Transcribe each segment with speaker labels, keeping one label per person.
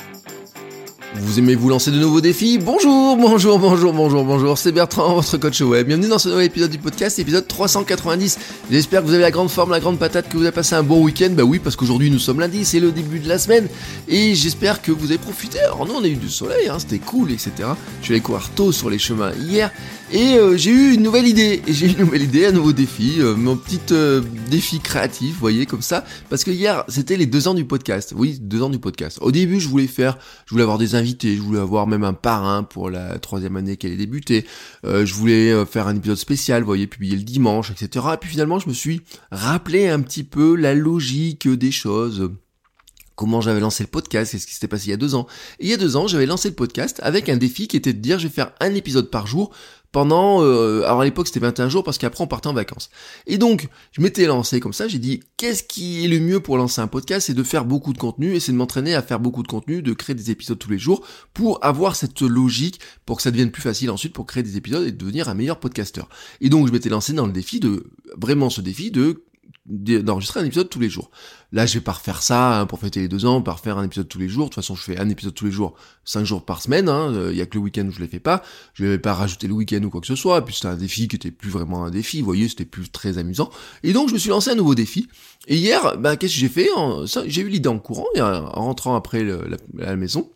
Speaker 1: thank you
Speaker 2: Vous aimez vous lancer de nouveaux défis? Bonjour, bonjour, bonjour, bonjour, bonjour, c'est Bertrand, votre coach web. Bienvenue dans ce nouvel épisode du podcast, épisode 390. J'espère que vous avez la grande forme, la grande patate, que vous avez passé un bon week-end. Bah oui, parce qu'aujourd'hui nous sommes lundi, c'est le début de la semaine. Et j'espère que vous avez profité. Alors nous on a eu du soleil, hein, c'était cool, etc. Je suis allé courir tôt sur les chemins hier. Et euh, j'ai eu une nouvelle idée, et j'ai eu une nouvelle idée, un nouveau défi, euh, mon petit euh, défi créatif, vous voyez, comme ça, parce que hier, c'était les deux ans du podcast, oui, deux ans du podcast. Au début, je voulais faire, je voulais avoir des je voulais avoir même un parrain pour la troisième année qu'elle est débutée, je voulais faire un épisode spécial, vous voyez, publier le dimanche, etc. Et puis finalement, je me suis rappelé un petit peu la logique des choses comment j'avais lancé le podcast, qu'est-ce qui s'était passé il y a deux ans. Et il y a deux ans, j'avais lancé le podcast avec un défi qui était de dire je vais faire un épisode par jour pendant euh, alors à l'époque c'était 21 jours parce qu'après on partait en vacances. Et donc, je m'étais lancé comme ça, j'ai dit qu'est-ce qui est le mieux pour lancer un podcast, c'est de faire beaucoup de contenu et c'est de m'entraîner à faire beaucoup de contenu, de créer des épisodes tous les jours pour avoir cette logique pour que ça devienne plus facile ensuite pour créer des épisodes et devenir un meilleur podcasteur. Et donc, je m'étais lancé dans le défi de vraiment ce défi de d'enregistrer un épisode tous les jours. Là, je vais pas refaire ça hein, pour fêter les deux ans, pas refaire un épisode tous les jours. De toute façon, je fais un épisode tous les jours, cinq jours par semaine. Hein. Il y a que le week-end où je les fais pas. Je vais pas rajouter le week-end ou quoi que ce soit. Puis c'était un défi qui était plus vraiment un défi. Vous voyez, c'était plus très amusant. Et donc, je me suis lancé un nouveau défi. Et hier, bah, qu'est-ce que j'ai fait? J'ai eu l'idée en courant, en rentrant après la maison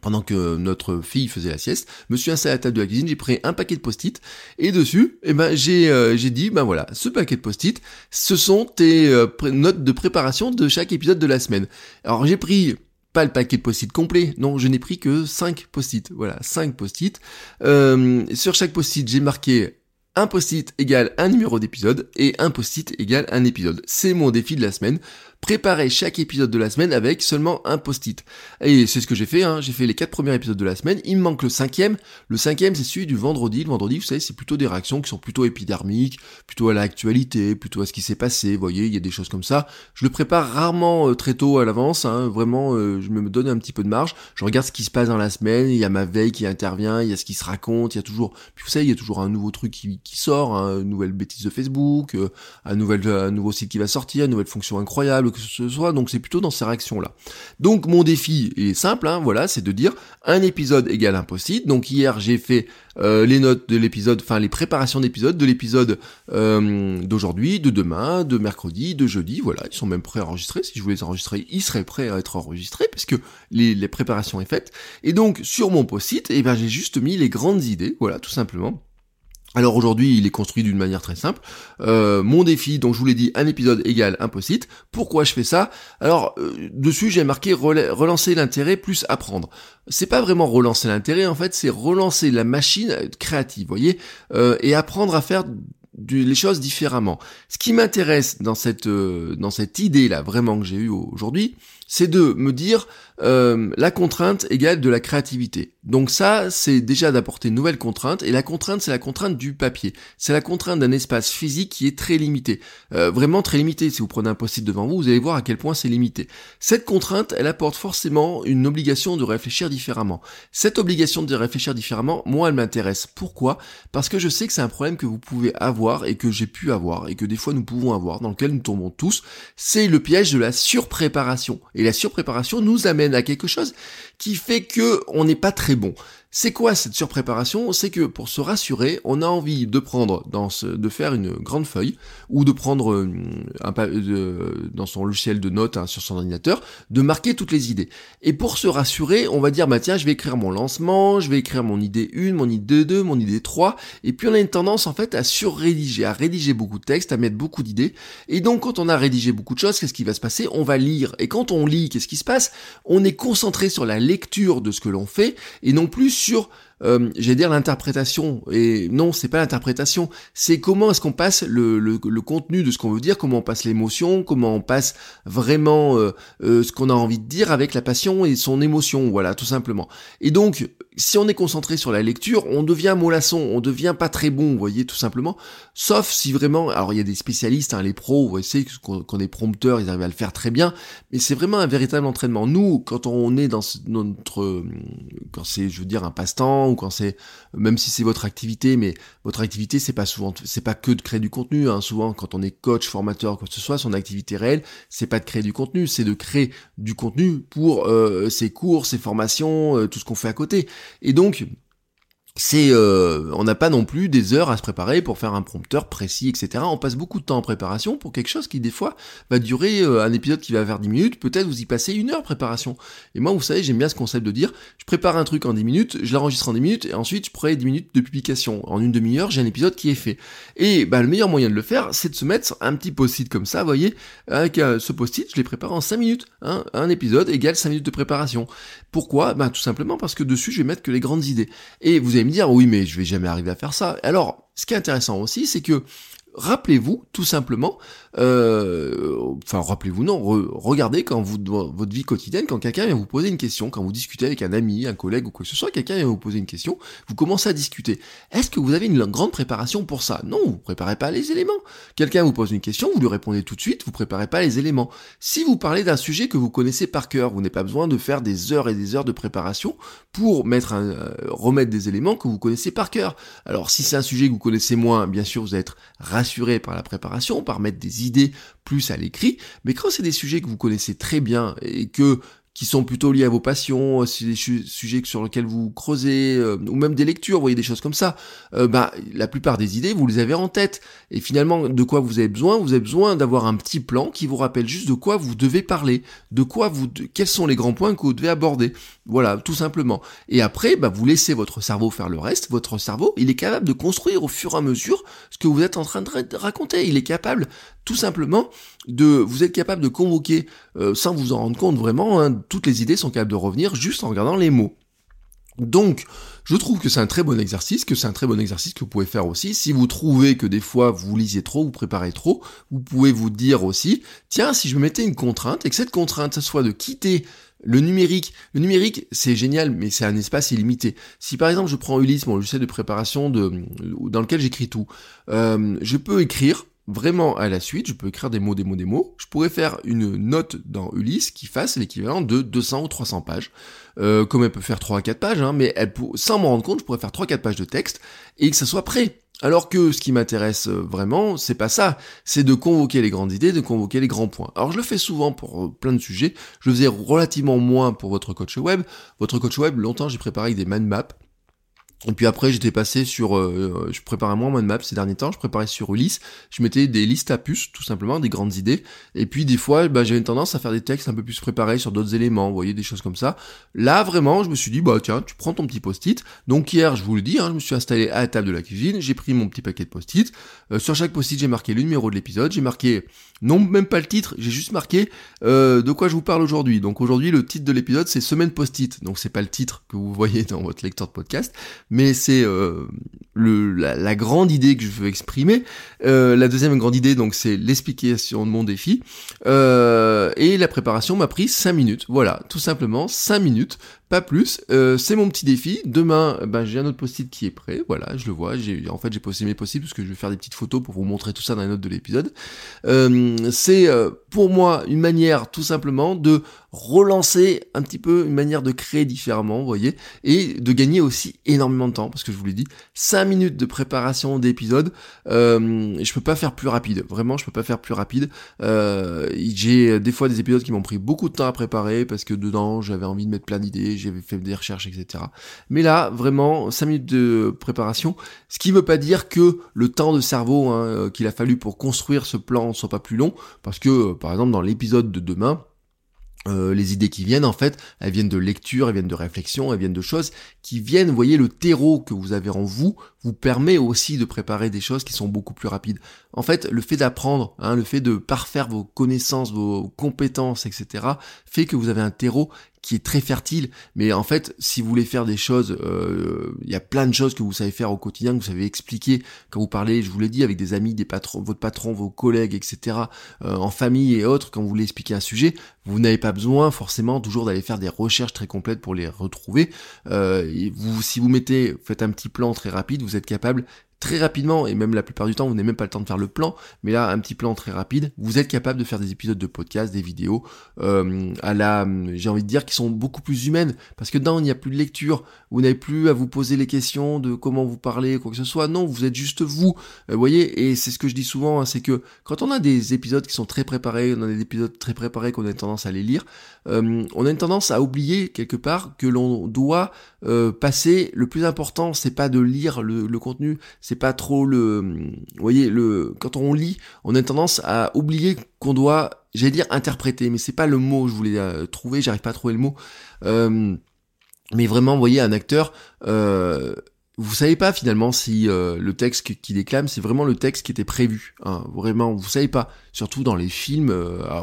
Speaker 2: pendant que notre fille faisait la sieste, me suis installé à la table de la cuisine, j'ai pris un paquet de post-it et dessus, eh ben j'ai euh, dit ben voilà, ce paquet de post-it, ce sont tes euh, notes de préparation de chaque épisode de la semaine. Alors j'ai pris pas le paquet de post-it complet, non, je n'ai pris que 5 post-it. Voilà, 5 post-it. Euh, sur chaque post-it, j'ai marqué un post-it égale un numéro d'épisode et un post-it égale un épisode. C'est mon défi de la semaine préparer chaque épisode de la semaine avec seulement un post-it. Et c'est ce que j'ai fait, hein. j'ai fait les quatre premiers épisodes de la semaine, il me manque le cinquième. Le cinquième, c'est celui du vendredi. Le vendredi, vous savez, c'est plutôt des réactions qui sont plutôt épidermiques, plutôt à l'actualité, plutôt à ce qui s'est passé. Vous voyez, il y a des choses comme ça. Je le prépare rarement euh, très tôt à l'avance, hein. vraiment, euh, je me donne un petit peu de marge. Je regarde ce qui se passe dans la semaine, il y a ma veille qui intervient, il y a ce qui se raconte, il y a toujours, puis vous savez, il y a toujours un nouveau truc qui, sort, hein. une nouvelle bêtise de Facebook, euh, un, nouvel, un nouveau site qui va sortir, une nouvelle fonction incroyable, que ce soit, donc c'est plutôt dans ces réactions-là. Donc mon défi est simple, hein, voilà, c'est de dire un épisode égale un post-it. Donc hier j'ai fait euh, les notes de l'épisode, enfin les préparations d'épisode, de l'épisode euh, d'aujourd'hui, de demain, de mercredi, de jeudi, voilà, ils sont même prêts à enregistrer. Si je voulais les enregistrer, ils seraient prêts à être enregistrés puisque les, préparations est faite. Et donc sur mon post-it, eh ben j'ai juste mis les grandes idées, voilà, tout simplement. Alors aujourd'hui, il est construit d'une manière très simple. Euh, mon défi, donc je vous l'ai dit, un épisode égale un post-it. Pourquoi je fais ça Alors euh, dessus, j'ai marqué relancer l'intérêt plus apprendre. C'est pas vraiment relancer l'intérêt, en fait, c'est relancer la machine créative, voyez, euh, et apprendre à faire les choses différemment. Ce qui m'intéresse dans cette dans cette idée là vraiment que j'ai eue aujourd'hui, c'est de me dire euh, la contrainte égale de la créativité. Donc ça, c'est déjà d'apporter une nouvelle contrainte, et la contrainte, c'est la contrainte du papier. C'est la contrainte d'un espace physique qui est très limité. Euh, vraiment très limité. Si vous prenez un post-it devant vous, vous allez voir à quel point c'est limité. Cette contrainte, elle apporte forcément une obligation de réfléchir différemment. Cette obligation de réfléchir différemment, moi, elle m'intéresse. Pourquoi? Parce que je sais que c'est un problème que vous pouvez avoir, et que j'ai pu avoir, et que des fois nous pouvons avoir, dans lequel nous tombons tous, c'est le piège de la surpréparation. Et la surpréparation nous amène à quelque chose qui fait que on n'est pas très bon. C'est quoi cette surpréparation? C'est que pour se rassurer, on a envie de prendre dans ce, de faire une grande feuille ou de prendre euh, dans son logiciel de notes hein, sur son ordinateur, de marquer toutes les idées. Et pour se rassurer, on va dire bah tiens, je vais écrire mon lancement, je vais écrire mon idée 1, mon idée 2, mon idée 3 et puis on a une tendance en fait à surrédiger, à rédiger beaucoup de textes, à mettre beaucoup d'idées. Et donc quand on a rédigé beaucoup de choses, qu'est-ce qui va se passer? On va lire. Et quand on lit, qu'est-ce qui se passe? On est concentré sur la lecture de ce que l'on fait et non plus sur euh, j'allais dire l'interprétation. Et non, c'est pas l'interprétation, c'est comment est-ce qu'on passe le, le, le, contenu de ce qu'on veut dire, comment on passe l'émotion, comment on passe vraiment euh, euh, ce qu'on a envie de dire avec la passion et son émotion, voilà, tout simplement. Et donc, si on est concentré sur la lecture, on devient mollasson, on devient pas très bon, vous voyez, tout simplement. Sauf si vraiment, alors il y a des spécialistes, hein, les pros, vous voyez, qu'on est prompteurs, ils arrivent à le faire très bien, mais c'est vraiment un véritable entraînement. Nous, quand on est dans notre, quand c'est, je veux dire, un passe-temps ou quand c'est, même si c'est votre activité, mais votre activité, c'est pas souvent, c'est pas que de créer du contenu. Hein. Souvent, quand on est coach, formateur, quoi que ce soit, son activité réelle, c'est pas de créer du contenu, c'est de créer du contenu pour euh, ses cours, ses formations, euh, tout ce qu'on fait à côté. Et donc, c'est euh, on n'a pas non plus des heures à se préparer pour faire un prompteur précis, etc. On passe beaucoup de temps en préparation pour quelque chose qui des fois va durer euh, un épisode qui va faire 10 minutes, peut-être vous y passez une heure préparation. Et moi vous savez j'aime bien ce concept de dire je prépare un truc en 10 minutes, je l'enregistre en 10 minutes et ensuite je prends 10 minutes de publication. En une demi-heure j'ai un épisode qui est fait. Et bah, le meilleur moyen de le faire c'est de se mettre un petit post-it comme ça, voyez, avec euh, ce post-it je l'ai préparé en 5 minutes. Hein. un épisode égale 5 minutes de préparation. Pourquoi? Bah tout simplement parce que dessus je vais mettre que les grandes idées. Et vous allez me dire oui mais je vais jamais arriver à faire ça. Alors, ce qui est intéressant aussi, c'est que rappelez-vous tout simplement euh, enfin rappelez-vous non, regardez quand vous votre vie quotidienne, quand quelqu'un vient vous poser une question, quand vous discutez avec un ami, un collègue ou quoi que ce soit, quelqu'un vient vous poser une question, vous commencez à discuter. Est-ce que vous avez une grande préparation pour ça? Non, vous préparez pas les éléments. Quelqu'un vous pose une question, vous lui répondez tout de suite, vous préparez pas les éléments. Si vous parlez d'un sujet que vous connaissez par cœur, vous n'avez pas besoin de faire des heures et des heures de préparation pour mettre un, euh, remettre des éléments que vous connaissez par cœur. Alors si c'est un sujet que vous connaissez moins, bien sûr vous allez être rassuré par la préparation, par mettre des plus à l'écrit, mais quand c'est des sujets que vous connaissez très bien et que qui sont plutôt liés à vos passions, euh, c'est des sujets sur lesquels vous creusez, euh, ou même des lectures, vous voyez des choses comme ça, euh, bah, la plupart des idées, vous les avez en tête. Et finalement, de quoi vous avez besoin? Vous avez besoin d'avoir un petit plan qui vous rappelle juste de quoi vous devez parler, de quoi vous, quels sont les grands points que vous devez aborder. Voilà, tout simplement. Et après, bah, vous laissez votre cerveau faire le reste. Votre cerveau, il est capable de construire au fur et à mesure ce que vous êtes en train de raconter. Il est capable, tout simplement, de, vous êtes capable de convoquer, sans vous en rendre compte vraiment, hein, toutes les idées sont capables de revenir juste en regardant les mots. Donc, je trouve que c'est un très bon exercice, que c'est un très bon exercice que vous pouvez faire aussi. Si vous trouvez que des fois vous lisez trop, vous préparez trop, vous pouvez vous dire aussi, tiens, si je me mettais une contrainte et que cette contrainte soit de quitter le numérique, le numérique c'est génial, mais c'est un espace illimité. Si par exemple je prends Ulysse, mon logiciel de préparation de, dans lequel j'écris tout, euh, je peux écrire vraiment à la suite, je peux écrire des mots, des mots, des mots. Je pourrais faire une note dans Ulysse qui fasse l'équivalent de 200 ou 300 pages. Euh, comme elle peut faire 3 à 4 pages, hein, mais elle sans m'en rendre compte, je pourrais faire 3 4 pages de texte et que ça soit prêt. Alors que ce qui m'intéresse euh, vraiment, c'est pas ça, c'est de convoquer les grandes idées, de convoquer les grands points. Alors je le fais souvent pour euh, plein de sujets, je le faisais relativement moins pour votre coach web. Votre coach web, longtemps j'ai préparé avec des mind maps, et puis après, j'étais passé sur, euh, je préparais moins map ces derniers temps, je préparais sur Ulysse, je mettais des listes à puces, tout simplement, des grandes idées. Et puis des fois, bah, j'avais une tendance à faire des textes un peu plus préparés sur d'autres éléments, vous voyez, des choses comme ça. Là, vraiment, je me suis dit, bah tiens, tu prends ton petit post-it. Donc hier, je vous le dis, hein, je me suis installé à la table de la cuisine, j'ai pris mon petit paquet de post-it. Euh, sur chaque post-it, j'ai marqué le numéro de l'épisode, j'ai marqué, non même pas le titre, j'ai juste marqué euh, de quoi je vous parle aujourd'hui. Donc aujourd'hui, le titre de l'épisode, c'est Semaine post-it. Donc c'est pas le titre que vous voyez dans votre lecteur de podcast c'est euh, la, grande idée que je veux exprimer. Euh, la deuxième grande idée, donc, c'est l'explication de mon défi. Euh, et la préparation m'a pris 5 minutes. Voilà, tout simplement 5 minutes pas plus. Euh, c'est mon petit défi. Demain, ben, j'ai un autre post-it qui est prêt. Voilà, je le vois. J'ai, en fait, j'ai posté mes post-it parce que je vais faire des petites photos pour vous montrer tout ça dans les notes de l'épisode. Euh, c'est pour moi une manière tout simplement de relancer un petit peu, une manière de créer différemment, vous voyez, et de gagner aussi énormément de temps parce que je vous l'ai dit, 5 minutes de préparation d'épisode. Je peux pas faire plus rapide. Vraiment, je peux pas faire plus rapide. j'ai des fois des épisodes qui m'ont pris beaucoup de temps à préparer parce que dedans, j'avais envie de mettre plein d'idées j'avais fait des recherches, etc. Mais là, vraiment, 5 minutes de préparation, ce qui veut pas dire que le temps de cerveau hein, euh, qu'il a fallu pour construire ce plan soit pas plus long, parce que, euh, par exemple, dans l'épisode de demain, euh, les idées qui viennent, en fait, elles viennent de lecture, elles viennent de réflexion, elles viennent de choses qui viennent, vous voyez, le terreau que vous avez en vous vous permet aussi de préparer des choses qui sont beaucoup plus rapides. En fait, le fait d'apprendre, hein, le fait de parfaire vos connaissances, vos compétences, etc., fait que vous avez un terreau qui est très fertile. Mais en fait, si vous voulez faire des choses, euh, il y a plein de choses que vous savez faire au quotidien, que vous savez expliquer quand vous parlez, je vous l'ai dit, avec des amis, des patrons, votre patron, vos collègues, etc., euh, en famille et autres, quand vous voulez expliquer un sujet, vous n'avez pas besoin forcément toujours d'aller faire des recherches très complètes pour les retrouver. Euh, vous, si vous mettez, faites un petit plan très rapide, vous êtes capable très rapidement, et même la plupart du temps, vous n'avez même pas le temps de faire le plan, mais là, un petit plan très rapide, vous êtes capable de faire des épisodes de podcast, des vidéos, euh, à la, j'ai envie de dire, qui sont beaucoup plus humaines, parce que dedans, il n'y a plus de lecture, vous n'avez plus à vous poser les questions de comment vous parlez, quoi que ce soit, non, vous êtes juste vous, euh, vous voyez, et c'est ce que je dis souvent, hein, c'est que quand on a des épisodes qui sont très préparés, on a des épisodes très préparés qu'on a tendance à les lire, euh, on a une tendance à oublier quelque part que l'on doit euh, passer, le plus important, c'est pas de lire le contenu, c'est pas trop le, vous voyez, le, quand on lit, on a tendance à oublier qu'on doit, j'allais dire interpréter, mais c'est pas le mot je voulais euh, trouver, j'arrive pas à trouver le mot. Euh, mais vraiment, vous voyez, un acteur, euh, vous savez pas finalement si euh, le texte qu'il déclame, c'est vraiment le texte qui était prévu. Hein, vraiment, vous savez pas. Surtout dans les films,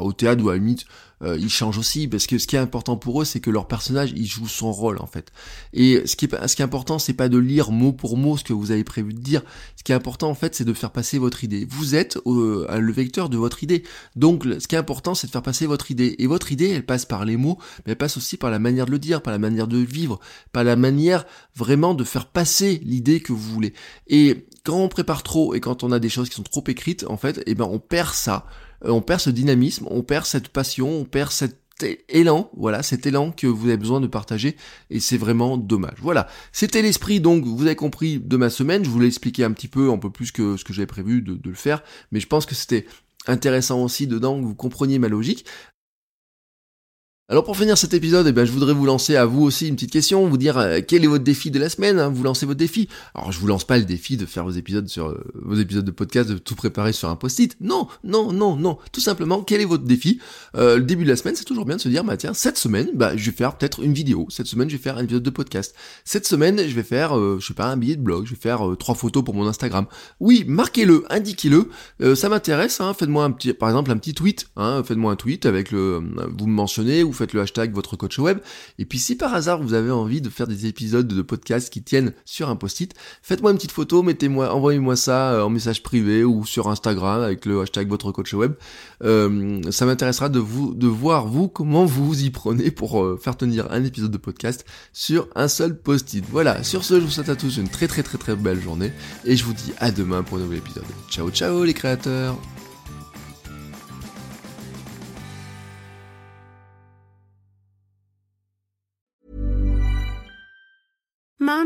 Speaker 2: au théâtre ou à la limite, euh, ils changent aussi parce que ce qui est important pour eux c'est que leur personnage il joue son rôle en fait et ce qui est ce qui est important c'est pas de lire mot pour mot ce que vous avez prévu de dire ce qui est important en fait c'est de faire passer votre idée vous êtes euh, le vecteur de votre idée donc ce qui est important c'est de faire passer votre idée et votre idée elle passe par les mots mais elle passe aussi par la manière de le dire par la manière de vivre par la manière vraiment de faire passer l'idée que vous voulez. Et quand on prépare trop et quand on a des choses qui sont trop écrites en fait et eh ben on perd ça. Euh, on perd ce dynamisme, on perd cette passion, on perd cet élan, voilà, cet élan que vous avez besoin de partager. Et c'est vraiment dommage. Voilà, c'était l'esprit donc, vous avez compris, de ma semaine, je voulais expliquer un petit peu, un peu plus que ce que j'avais prévu de, le faire, mais je pense que c'était intéressant aussi dedans que vous compreniez ma logique. Alors pour finir cet épisode, eh ben, je voudrais vous lancer à vous aussi une petite question, vous dire euh, quel est votre défi de la semaine, hein, vous lancez votre défi. Alors je vous lance pas le défi de faire vos épisodes sur euh, vos épisodes de podcast, de tout préparer sur un post-it. Non, non, non, non. Tout simplement, quel est votre défi? Euh, Le début de la semaine, c'est toujours bien de se dire, bah tiens, cette semaine, bah je vais faire peut-être une vidéo. Cette semaine, je vais faire un épisode de podcast. Cette semaine, je vais faire, je sais pas, un billet de blog. Je vais faire trois photos pour mon Instagram. Oui, marquez-le, indiquez-le. ça m'intéresse. Hein, faites-moi un petit, par exemple, un petit tweet. Hein, faites-moi un tweet avec le, vous me mentionnez vous faites le hashtag votre coach web. Et puis si par hasard vous avez envie de faire des épisodes de podcast qui tiennent sur un post-it, faites-moi une petite photo, mettez-moi, envoyez-moi ça euh, en message privé ou sur Instagram avec le hashtag votre coach web. Euh, ça m'intéressera de vous, de voir vous comment vous vous y prenez pour euh, faire tenir un épisode de podcast sur un seul post-it. Voilà. Sur ce, je vous souhaite à tous une très très très très belle journée et je vous dis à demain pour un nouvel épisode. Ciao ciao les créateurs.